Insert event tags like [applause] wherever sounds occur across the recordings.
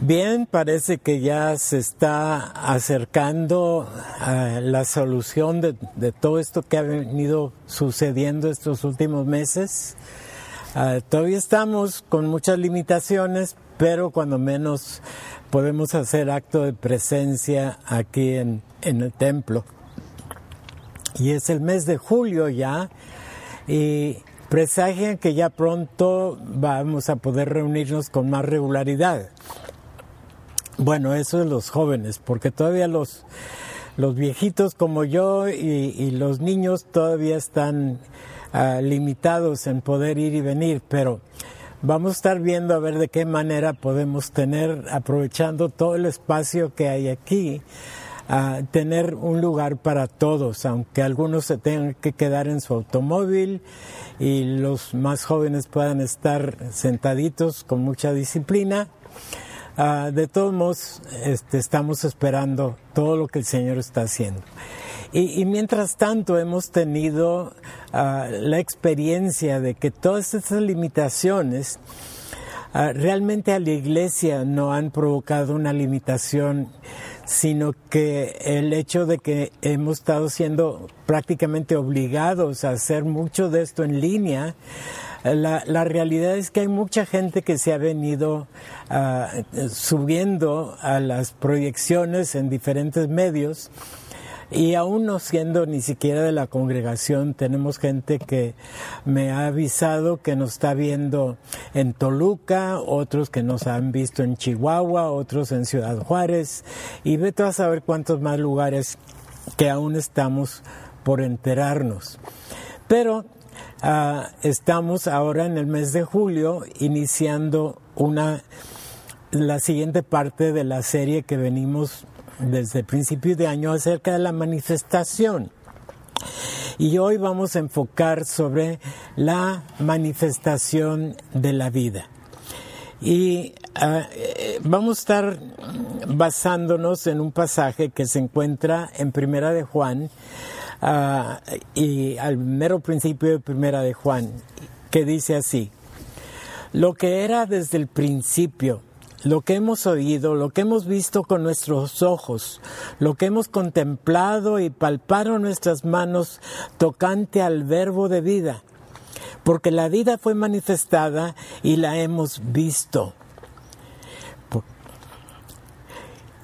Bien, parece que ya se está acercando a la solución de, todo esto que ha venido sucediendo estos últimos meses. Uh, todavía estamos con muchas limitaciones, pero cuando menos podemos hacer acto de presencia aquí en, en el templo. Y es el mes de julio ya, y presagian que ya pronto vamos a poder reunirnos con más regularidad. Bueno, eso es los jóvenes, porque todavía los, los viejitos como yo y, y los niños todavía están uh, limitados en poder ir y venir, pero vamos a estar viendo a ver de qué manera podemos tener, aprovechando todo el espacio que hay aquí, uh, tener un lugar para todos, aunque algunos se tengan que quedar en su automóvil y los más jóvenes puedan estar sentaditos con mucha disciplina. Uh, de todos modos, este, estamos esperando todo lo que el Señor está haciendo. Y, mientras tanto hemos tenido uh, la experiencia de que todas estas limitaciones uh, realmente a la iglesia no han provocado una limitación, sino que el hecho de que hemos estado siendo prácticamente obligados a hacer mucho de esto en línea, la, realidad es que hay mucha gente que se ha venido uh, subiendo a las proyecciones en diferentes medios y aún no siendo ni siquiera de la congregación, tenemos gente que me ha avisado que nos está viendo en Toluca, otros que nos han visto en Chihuahua, otros en Ciudad Juárez y vete a saber cuántos más lugares que aún estamos por enterarnos. Pero Uh, estamos ahora en el mes de julio iniciando una la siguiente parte de la serie que venimos desde el principio de año acerca de la manifestación. Y hoy vamos a enfocar sobre la manifestación de la vida. Y uh, vamos a estar basándonos en un pasaje que se encuentra en Primera de Juan, Uh, y al mero principio de Primera de Juan, que dice así, lo que era desde el principio, lo que hemos oído, lo que hemos visto con nuestros ojos, lo que hemos contemplado y palparon nuestras manos tocante al verbo de vida, porque la vida fue manifestada y la hemos visto.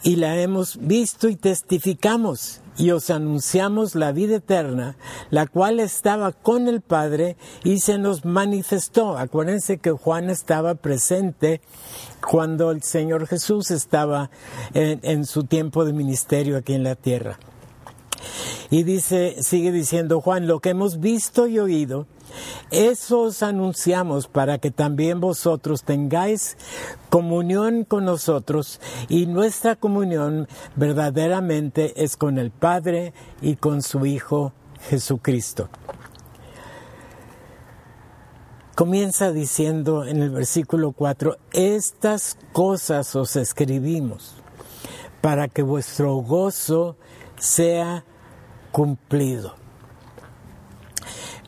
Y la hemos visto y testificamos y os anunciamos la vida eterna, la cual estaba con el Padre y se nos manifestó. Acuérdense que Juan estaba presente cuando el Señor Jesús estaba en, su tiempo de ministerio aquí en la tierra. Y dice, sigue diciendo Juan, lo que hemos visto y oído, eso os anunciamos para que también vosotros tengáis comunión con nosotros y nuestra comunión verdaderamente es con el Padre y con su Hijo Jesucristo. Comienza diciendo en el versículo 4, estas cosas os escribimos para que vuestro gozo sea cumplido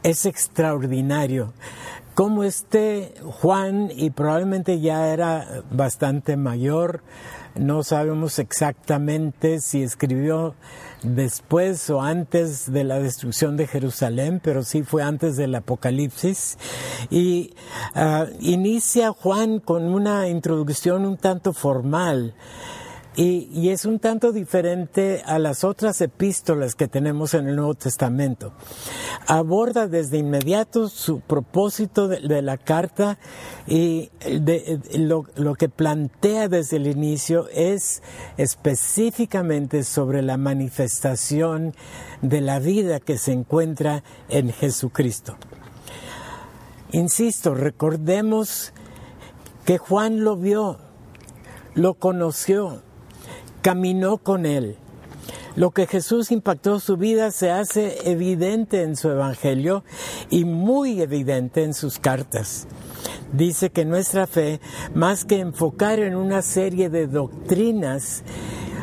es extraordinario. Como este Juan, y probablemente ya era bastante mayor, no sabemos exactamente si escribió después o antes de la destrucción de Jerusalén, pero sí fue antes del Apocalipsis. Y uh, inicia Juan con una introducción un tanto formal. Y, es un tanto diferente a las otras epístolas que tenemos en el Nuevo Testamento. Aborda desde inmediato su propósito de, la carta y lo, que plantea desde el inicio es específicamente sobre la manifestación de la vida que se encuentra en Jesucristo. Insisto, recordemos que Juan lo vio, lo conoció, caminó con él. Lo que Jesús impactó su vida se hace evidente en su Evangelio y muy evidente en sus cartas. Dice que nuestra fe, más que enfocar en una serie de doctrinas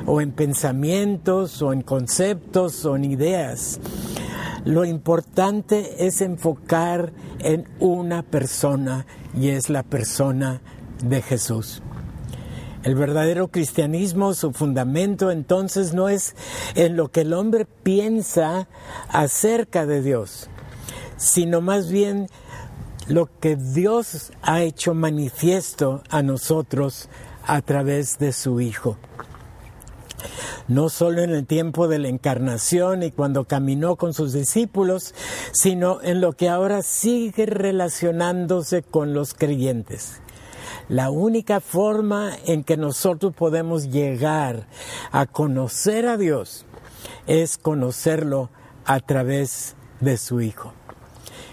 o en pensamientos o en conceptos o en ideas, lo importante es enfocar en una persona y es la persona de Jesús. El verdadero cristianismo, su fundamento entonces no es en lo que el hombre piensa acerca de Dios, sino más bien lo que Dios ha hecho manifiesto a nosotros a través de su Hijo. No solo en el tiempo de la encarnación y cuando caminó con sus discípulos, sino en lo que ahora sigue relacionándose con los creyentes. La única forma en que nosotros podemos llegar a conocer a Dios es conocerlo a través de su Hijo.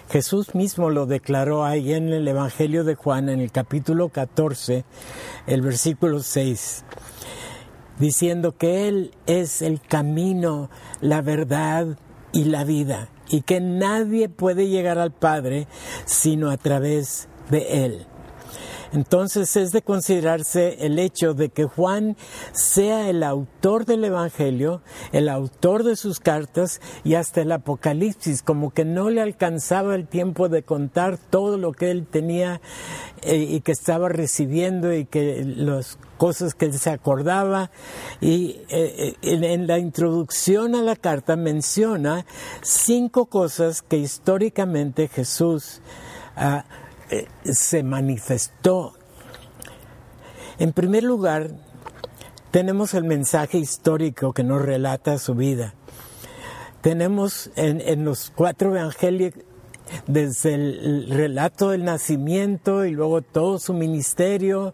Jesús mismo lo declaró ahí en el Evangelio de Juan, en el capítulo 14, el versículo 6, diciendo que Él es el camino, la verdad y la vida, y que nadie puede llegar al Padre sino a través de Él. Entonces es de considerarse el hecho de que Juan sea el autor del Evangelio, el autor de sus cartas y hasta el Apocalipsis, como que no le alcanzaba el tiempo de contar todo lo que él tenía eh, y que estaba recibiendo y que las cosas que él se acordaba. Y eh, eh, en, la introducción a la carta menciona cinco cosas que históricamente Jesús eh, se manifestó. En primer lugar, tenemos el mensaje histórico que nos relata su vida. Tenemos en, en los cuatro evangelios desde el relato del nacimiento y luego todo su ministerio,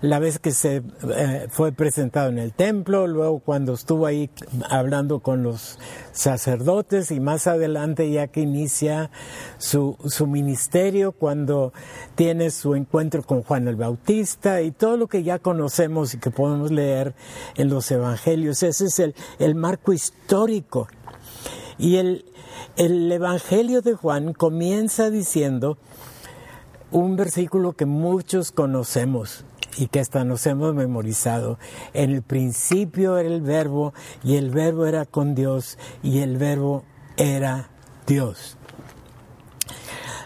la vez que se eh, fue presentado en el templo, luego cuando estuvo ahí hablando con los sacerdotes y más adelante ya que inicia su, su ministerio, cuando tiene su encuentro con Juan el Bautista y todo lo que ya conocemos y que podemos leer en los evangelios. Ese es el, el marco histórico. Y el, el Evangelio de Juan comienza diciendo un versículo que muchos conocemos y que hasta nos hemos memorizado. En el principio era el verbo y el verbo era con Dios y el verbo era Dios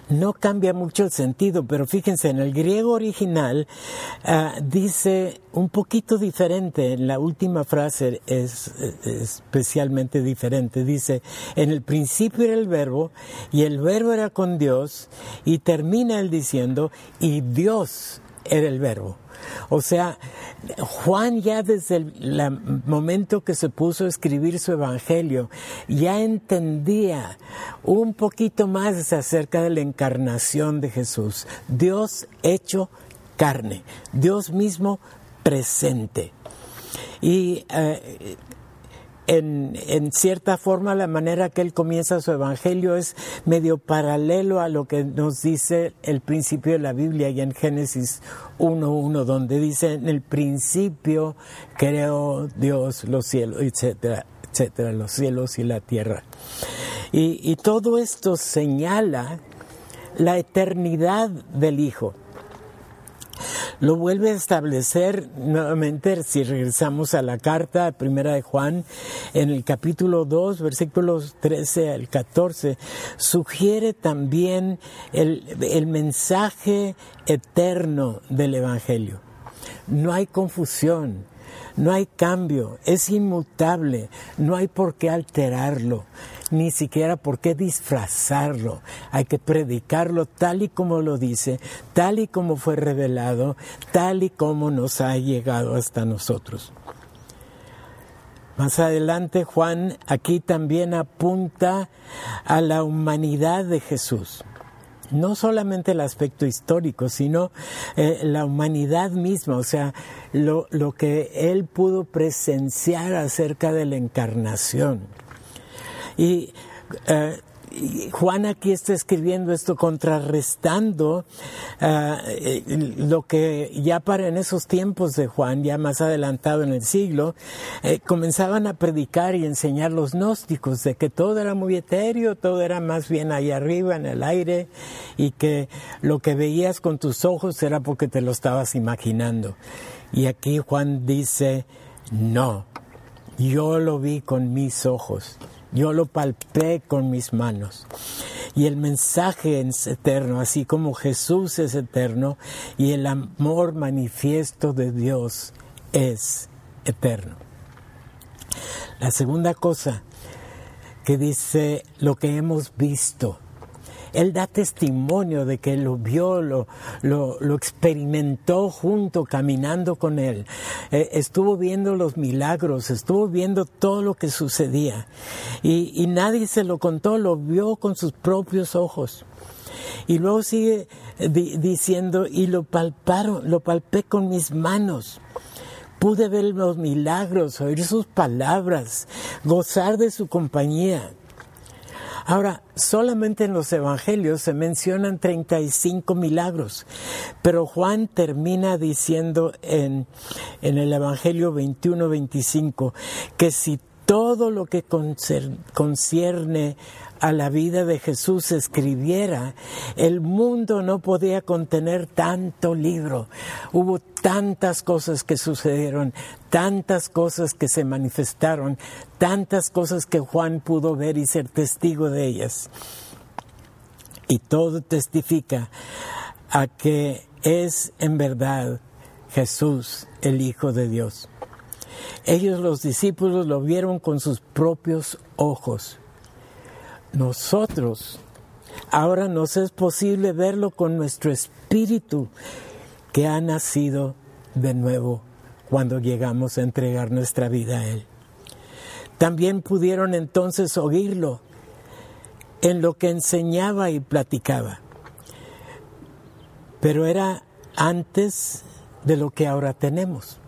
no cambia mucho el sentido, pero fíjense, en el griego original ah, dice un poquito diferente, en la última frase es, especialmente diferente, dice, en el principio era el verbo y el verbo era con Dios y termina él diciendo, y Dios era el verbo. O sea, Juan ya desde el momento que se puso a escribir su evangelio, ya entendía un poquito más acerca de la encarnación de Jesús. Dios hecho carne, Dios mismo presente. Y eh, en, cierta forma la manera que él comienza su evangelio es medio paralelo a lo que nos dice el principio de la Biblia y en Génesis 1.1 donde dice en el principio creó Dios los cielos, etcétera, etcétera, los cielos y la tierra. Y todo esto señala la eternidad del Hijo lo vuelve a establecer nuevamente si regresamos a la carta primera de Juan en el capítulo 2 versículos 13 al 14 sugiere también el, el mensaje eterno del evangelio. No hay confusión no hay cambio, es inmutable, no hay por qué alterarlo ni siquiera por qué disfrazarlo. Hay que predicarlo tal y como lo dice, tal y como fue revelado, tal y como nos ha llegado hasta nosotros. Más adelante Juan aquí también apunta a la humanidad de Jesús. No solamente el aspecto histórico, sino eh, la humanidad misma, o sea, lo, lo que él pudo presenciar acerca de la encarnación. Y eh, Juan aquí está escribiendo esto contrarrestando eh, lo que ya para en esos tiempos de Juan, ya más adelantado en el siglo, eh, comenzaban a predicar y enseñar los gnósticos de que todo era muy etéreo, todo era más bien ahí arriba en el aire y que lo que veías con tus ojos era porque te lo estabas imaginando. Y aquí Juan dice, no, yo lo vi con mis ojos yo lo palpé con mis manos. Y el mensaje es eterno, así como Jesús es eterno y el amor manifiesto de Dios es eterno. La segunda cosa que dice lo que hemos visto. Él da testimonio de que lo vio, lo, lo, experimentó junto, caminando con él. Eh, estuvo viendo los milagros, estuvo viendo todo lo que sucedía. Y, nadie se lo contó, lo vio con sus propios ojos. Y luego sigue diciendo, y lo palparon, lo palpé con mis manos. Pude ver los milagros, oír sus palabras, gozar de su compañía. Ahora, solamente en los evangelios se mencionan 35 milagros, pero Juan termina diciendo en, en el evangelio 21-25 que si todo lo que concierne a la vida de Jesús escribiera, el mundo no podía contener tanto libro. Hubo tantas cosas que sucedieron, tantas cosas que se manifestaron, tantas cosas que Juan pudo ver y ser testigo de ellas. Y todo testifica a que es en verdad Jesús el Hijo de Dios. Ellos los discípulos lo vieron con sus propios ojos nosotros. Ahora nos es posible verlo con nuestro espíritu que ha nacido de nuevo cuando llegamos a entregar nuestra vida a Él. También pudieron entonces oírlo en lo que enseñaba y platicaba. Pero era antes de lo que ahora tenemos.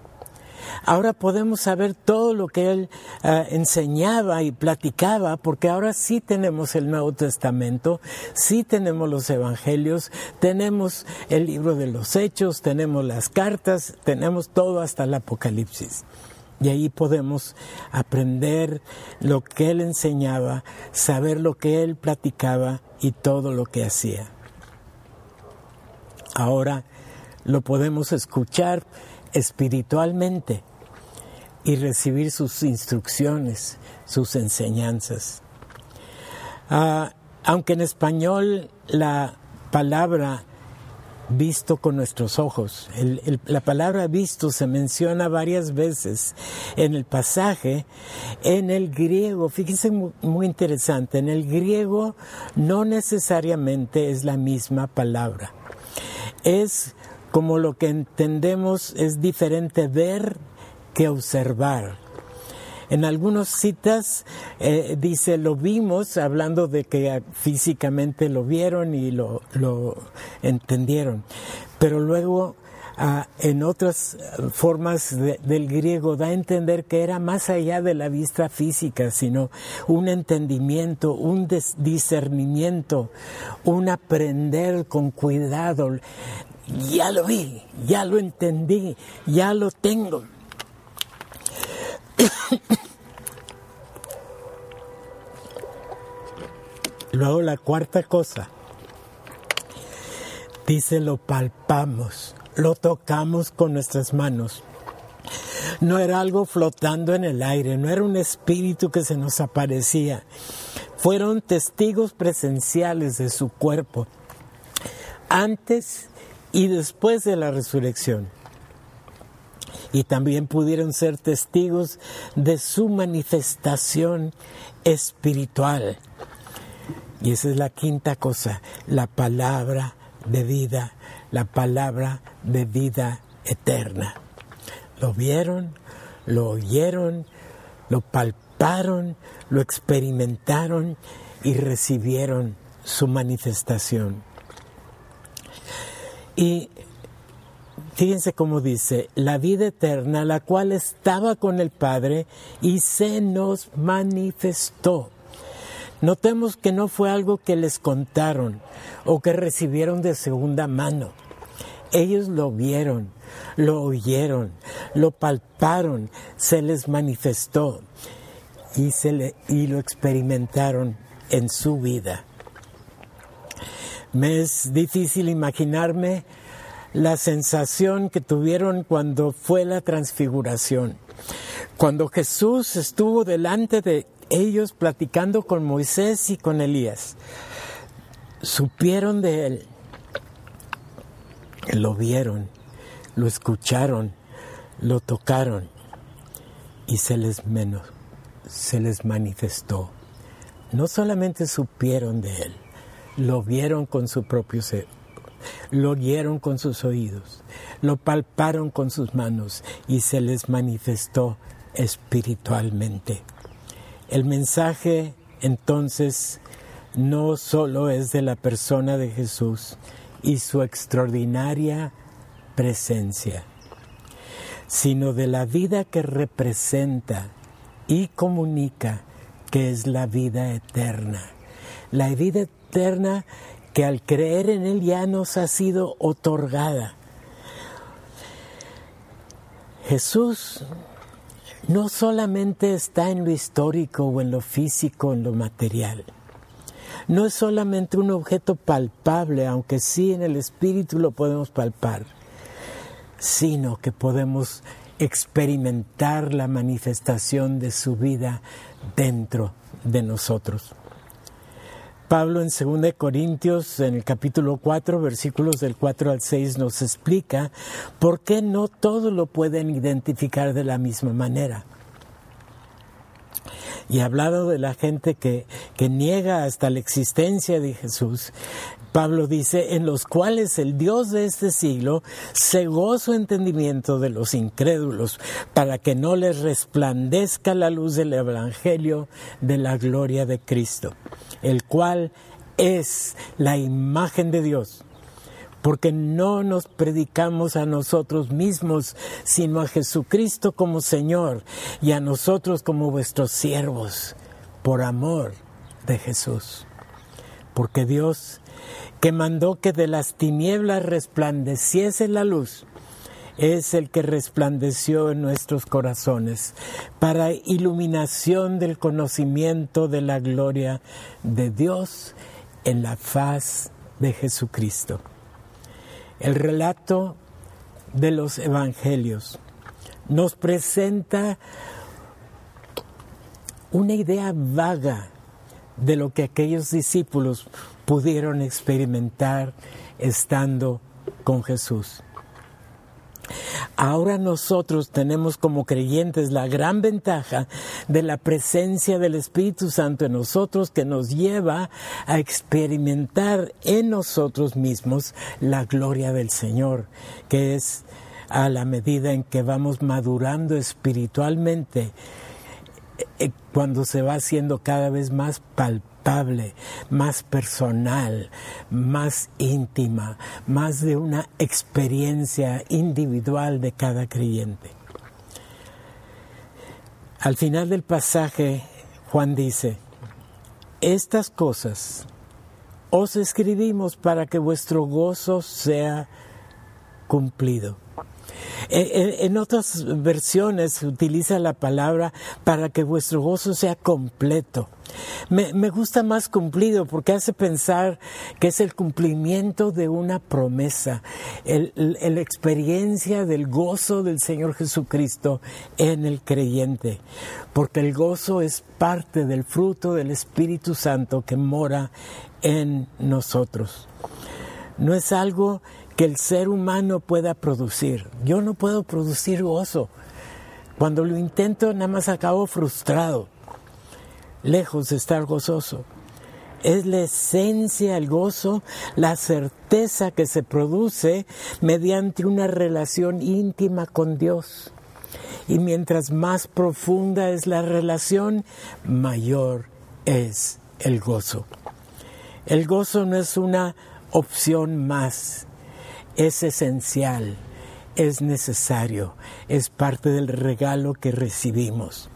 Ahora podemos saber todo lo que él eh, enseñaba y platicaba, porque ahora sí tenemos el Nuevo Testamento, sí tenemos los Evangelios, tenemos el libro de los Hechos, tenemos las cartas, tenemos todo hasta el Apocalipsis. Y ahí podemos aprender lo que él enseñaba, saber lo que él platicaba y todo lo que hacía. Ahora lo podemos escuchar espiritualmente y recibir sus instrucciones, sus enseñanzas. Ah, aunque en español la palabra visto con nuestros ojos, la palabra visto se menciona varias veces en el pasaje, en el griego, fíjense muy interesante, en el griego no necesariamente es la misma palabra. Es como lo que entendemos es diferente ver que observar. En algunas citas eh, dice lo vimos, hablando de que físicamente lo vieron y lo, entendieron. Pero luego ah, en otras formas del griego da a entender que era más allá de la vista física, sino un entendimiento, un discernimiento, un aprender con cuidado ya lo vi, ya lo entendí, ya lo tengo. [coughs] Luego la cuarta cosa, dice lo palpamos, lo tocamos con nuestras manos. No era algo flotando en el aire, no era un espíritu que se nos aparecía. Fueron testigos presenciales de su cuerpo antes y después de la resurrección. Y también pudieron ser testigos de su manifestación espiritual. Y esa es la quinta cosa, la palabra de vida, la palabra de vida eterna. Lo vieron, lo oyeron, lo palparon, lo experimentaron y recibieron su manifestación. Y fíjense cómo dice, la vida eterna, la cual estaba con el Padre y se nos manifestó. Notemos que no fue algo que les contaron o que recibieron de segunda mano. Ellos lo vieron, lo oyeron, lo palparon, se les manifestó y, se y lo experimentaron en su vida. Me es difícil imaginarme la sensación que tuvieron cuando fue la transfiguración. Cuando Jesús estuvo delante de ellos platicando con Moisés y con Elías, supieron de él, lo vieron, lo escucharon, lo tocaron y se les, menos, se les manifestó. No solamente supieron de él, lo vieron con su propio ser, lo oyeron con sus oídos, lo palparon con sus manos y se les manifestó espiritualmente. El mensaje entonces no solo es de la persona de Jesús y su extraordinaria presencia, sino de la vida que representa y comunica que es la vida eterna. La vida eterna que al creer en Él ya nos ha sido otorgada. Jesús no solamente está en lo histórico o en lo físico, en lo material. No es solamente un objeto palpable, aunque sí en el espíritu lo podemos palpar, sino que podemos experimentar la manifestación de su vida dentro de nosotros. Pablo en 2 Corintios, en el capítulo 4, versículos del 4 al 6, nos explica por qué no todos lo pueden identificar de la misma manera. Y hablado de la gente que, que niega hasta la existencia de Jesús, Pablo dice, en los cuales el Dios de este siglo cegó su entendimiento de los incrédulos para que no les resplandezca la luz del Evangelio de la gloria de Cristo, el cual es la imagen de Dios porque no nos predicamos a nosotros mismos, sino a Jesucristo como Señor y a nosotros como vuestros siervos, por amor de Jesús. Porque Dios que mandó que de las tinieblas resplandeciese la luz, es el que resplandeció en nuestros corazones para iluminación del conocimiento de la gloria de Dios en la faz de Jesucristo. El relato de los evangelios nos presenta una idea vaga de lo que aquellos discípulos pudieron experimentar estando con Jesús. Ahora nosotros tenemos como creyentes la gran ventaja de la presencia del Espíritu Santo en nosotros que nos lleva a experimentar en nosotros mismos la gloria del Señor, que es a la medida en que vamos madurando espiritualmente, cuando se va haciendo cada vez más palpable más personal, más íntima, más de una experiencia individual de cada creyente. Al final del pasaje, Juan dice, estas cosas os escribimos para que vuestro gozo sea cumplido. En, otras versiones utiliza la palabra para que vuestro gozo sea completo. Me, gusta más cumplido porque hace pensar que es el cumplimiento de una promesa, la experiencia del gozo del Señor Jesucristo en el creyente, porque el gozo es parte del fruto del Espíritu Santo que mora en nosotros. No es algo que el ser humano pueda producir. Yo no puedo producir gozo. Cuando lo intento, nada más acabo frustrado, lejos de estar gozoso. Es la esencia, el gozo, la certeza que se produce mediante una relación íntima con Dios. Y mientras más profunda es la relación, mayor es el gozo. El gozo no es una opción más, es esencial, es necesario, es parte del regalo que recibimos.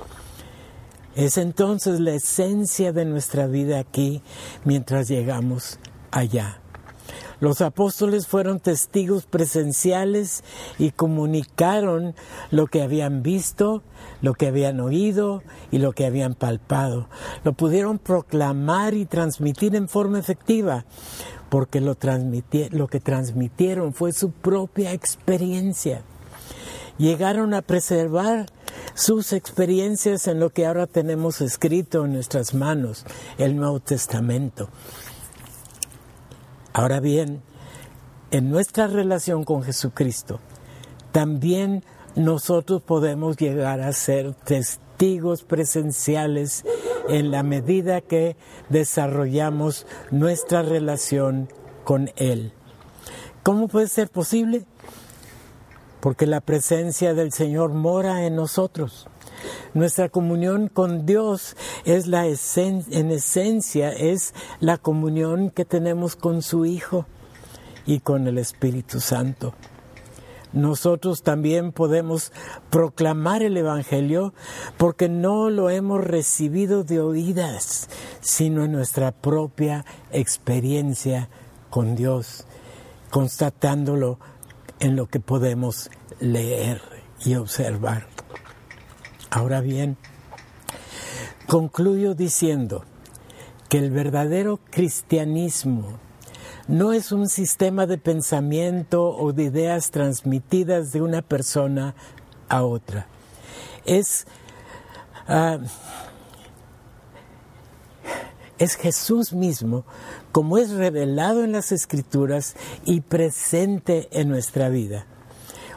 Es entonces la esencia de nuestra vida aquí mientras llegamos allá. Los apóstoles fueron testigos presenciales y comunicaron lo que habían visto, lo que habían oído y lo que habían palpado. Lo pudieron proclamar y transmitir en forma efectiva porque lo, lo que transmitieron fue su propia experiencia. Llegaron a preservar sus experiencias en lo que ahora tenemos escrito en nuestras manos, el Nuevo Testamento. Ahora bien, en nuestra relación con Jesucristo, también nosotros podemos llegar a ser testigos presenciales en la medida que desarrollamos nuestra relación con Él. ¿Cómo puede ser posible? Porque la presencia del Señor mora en nosotros. Nuestra comunión con Dios es la en esencia es la comunión que tenemos con su Hijo y con el Espíritu Santo. Nosotros también podemos proclamar el Evangelio porque no lo hemos recibido de oídas, sino en nuestra propia experiencia con Dios, constatándolo en lo que podemos leer y observar. Ahora bien, concluyo diciendo que el verdadero cristianismo no es un sistema de pensamiento o de ideas transmitidas de una persona a otra. Es, ah, es Jesús mismo, como es revelado en las Escrituras y presente en nuestra vida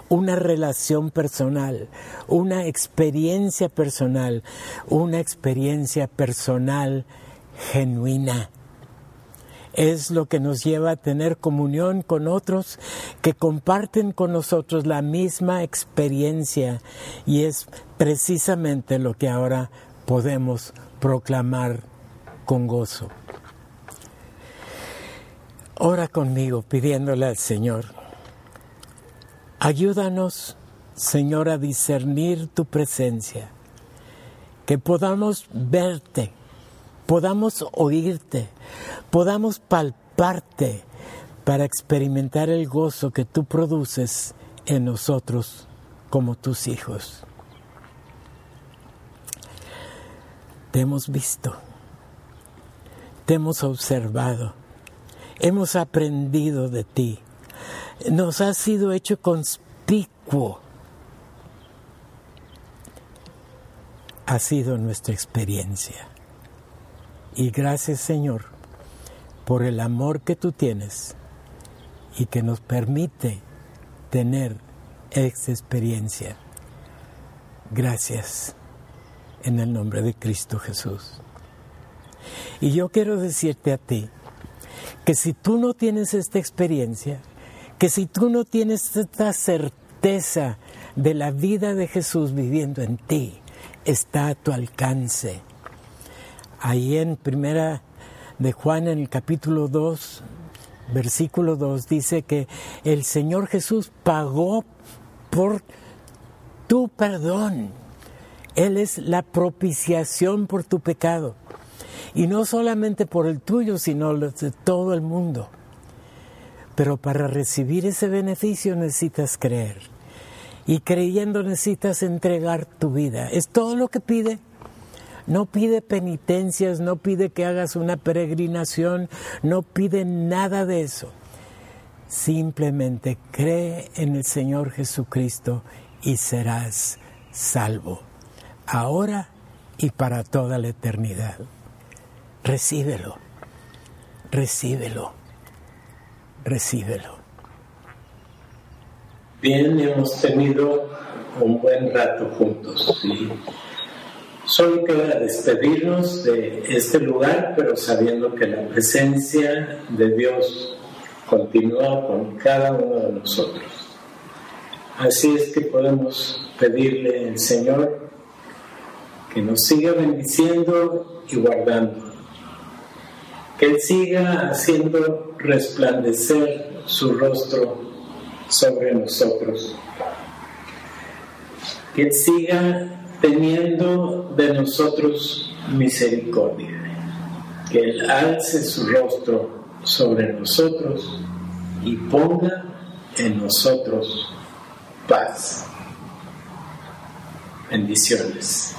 una relación personal, una experiencia personal, una experiencia personal genuina. Es lo que nos lleva a tener comunión con otros que comparten con nosotros la misma experiencia y es precisamente lo que ahora podemos proclamar con gozo. Ora conmigo pidiéndole al Señor Ayúdanos, Señor, a discernir tu presencia, que podamos verte, podamos oírte, podamos palparte para experimentar el gozo que tú produces en nosotros como tus hijos. Te hemos visto, te hemos observado, hemos aprendido de ti nos ha sido hecho conspicuo. Ha sido nuestra experiencia. Y gracias Señor por el amor que tú tienes y que nos permite tener esa experiencia. Gracias en el nombre de Cristo Jesús. Y yo quiero decirte a ti que si tú no tienes esta experiencia, que si tú no tienes esta certeza de la vida de Jesús viviendo en ti, está a tu alcance. Ahí en primera de Juan en el capítulo 2, versículo 2 dice que el Señor Jesús pagó por tu perdón. Él es la propiciación por tu pecado. Y no solamente por el tuyo, sino de todo el mundo. Pero para recibir ese beneficio necesitas creer. Y creyendo necesitas entregar tu vida. Es todo lo que pide. No pide penitencias, no pide que hagas una peregrinación, no pide nada de eso. Simplemente cree en el Señor Jesucristo y serás salvo, ahora y para toda la eternidad. Recíbelo, recíbelo recíbelo. Bien, hemos tenido un buen rato juntos y solo queda despedirnos de este lugar, pero sabiendo que la presencia de Dios continúa con cada uno de nosotros. Así es que podemos pedirle al Señor que nos siga bendiciendo y guardando que Él siga haciendo resplandecer su rostro sobre nosotros, que Él siga teniendo de nosotros misericordia, que Él alce su rostro sobre nosotros y ponga en nosotros paz. Bendiciones.